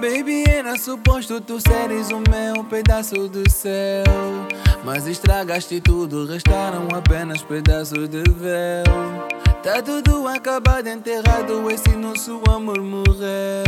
Baby, era suposto tu seres o meu pedaço do céu. Mas estragaste tudo, restaram apenas pedaços de véu. Tá tudo acabado, enterrado, esse nosso amor morreu.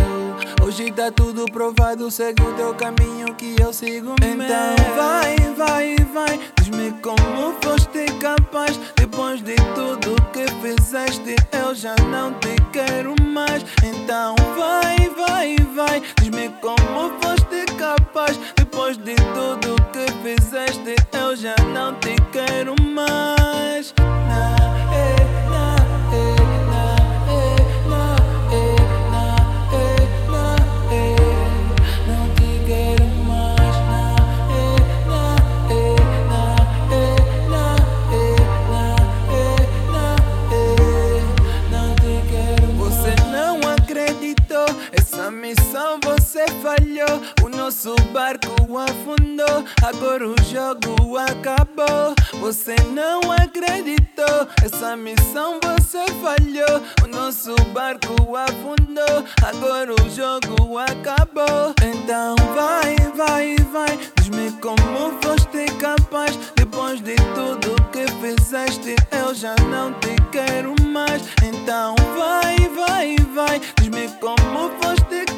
Hoje tá tudo provado, segue o teu caminho que eu sigo o meu. Então vai, vai, vai, diz-me como foste capaz. Depois de tudo que fizeste, eu já não te quero mais. Então vai, vai, vai, diz-me como foste capaz. Depois de tudo que fizeste, eu já não te quero mais. Missão você falhou. O nosso barco afundou, agora o jogo acabou. Você não acreditou, essa missão você falhou. O nosso barco afundou, agora o jogo acabou. Então vai, vai, vai, diz-me como foste capaz. Depois de tudo que fizeste, eu já não te quero mais. Então vai, vai, vai, como foste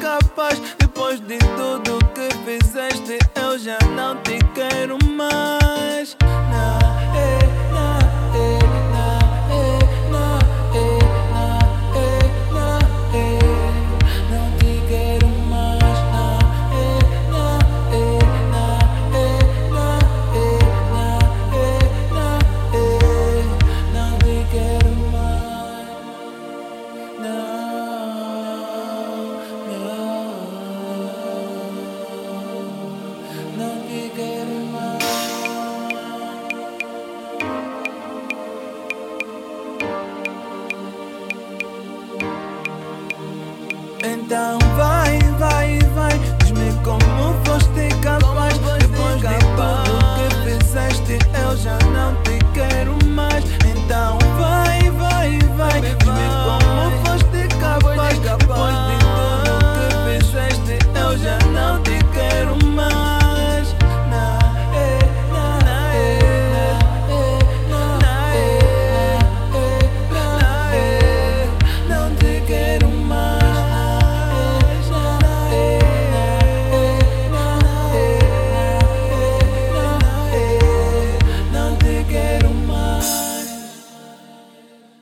Então vai, vai, vai, diz-me como foste casado.